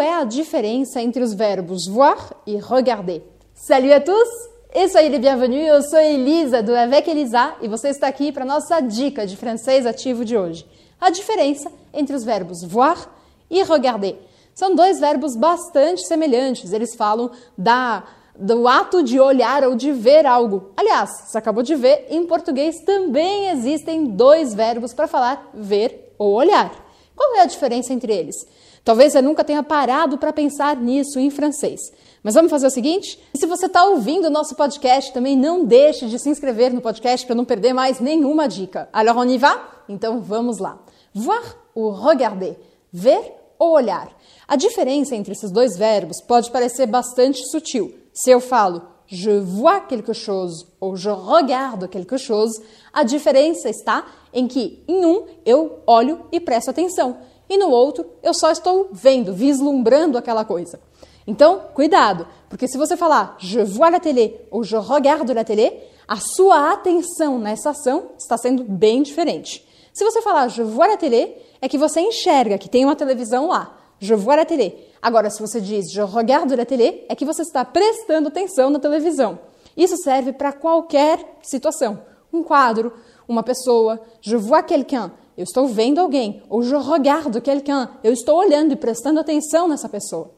Qual é a diferença entre os verbos voir e regarder? Salut à tous et soyez les bienvenus. Eu sou Elisa do Avec Elisa e você está aqui para nossa dica de francês ativo de hoje. A diferença entre os verbos voir e regarder. São dois verbos bastante semelhantes. Eles falam da do ato de olhar ou de ver algo. Aliás, você acabou de ver, em português também existem dois verbos para falar ver ou olhar. Qual é a diferença entre eles? Talvez você nunca tenha parado para pensar nisso em francês. Mas vamos fazer o seguinte? se você está ouvindo o nosso podcast, também não deixe de se inscrever no podcast para não perder mais nenhuma dica. Alors on y va? Então vamos lá. Voir ou regarder? Ver ou olhar? A diferença entre esses dois verbos pode parecer bastante sutil. Se eu falo je vois quelque chose ou je regarde quelque chose, a diferença está em que em um eu olho e presto atenção e no outro eu só estou vendo, vislumbrando aquela coisa. Então, cuidado, porque se você falar je vois la télé ou je regarde la télé, a sua atenção nessa ação está sendo bem diferente. Se você falar je vois la télé, é que você enxerga que tem uma televisão lá. Je vois la télé. Agora, se você diz je regarde la télé, é que você está prestando atenção na televisão. Isso serve para qualquer situação. Um quadro, uma pessoa, je vois quelqu'un, eu estou vendo alguém, ou je regarde quelqu'un, eu estou olhando e prestando atenção nessa pessoa.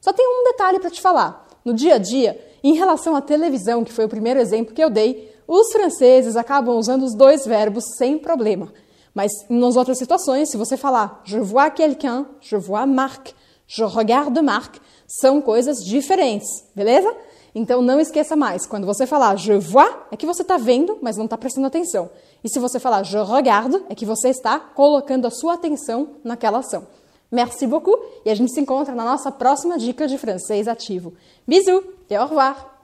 Só tem um detalhe para te falar. No dia a dia, em relação à televisão, que foi o primeiro exemplo que eu dei, os franceses acabam usando os dois verbos sem problema. Mas nas outras situações, se você falar je vois quelqu'un, je vois Marc, je regarde Marc, são coisas diferentes, beleza? Então não esqueça mais, quando você falar je vois, é que você está vendo, mas não está prestando atenção. E se você falar je regarde, é que você está colocando a sua atenção naquela ação. Merci beaucoup e a gente se encontra na nossa próxima dica de francês ativo. Bisous et au revoir!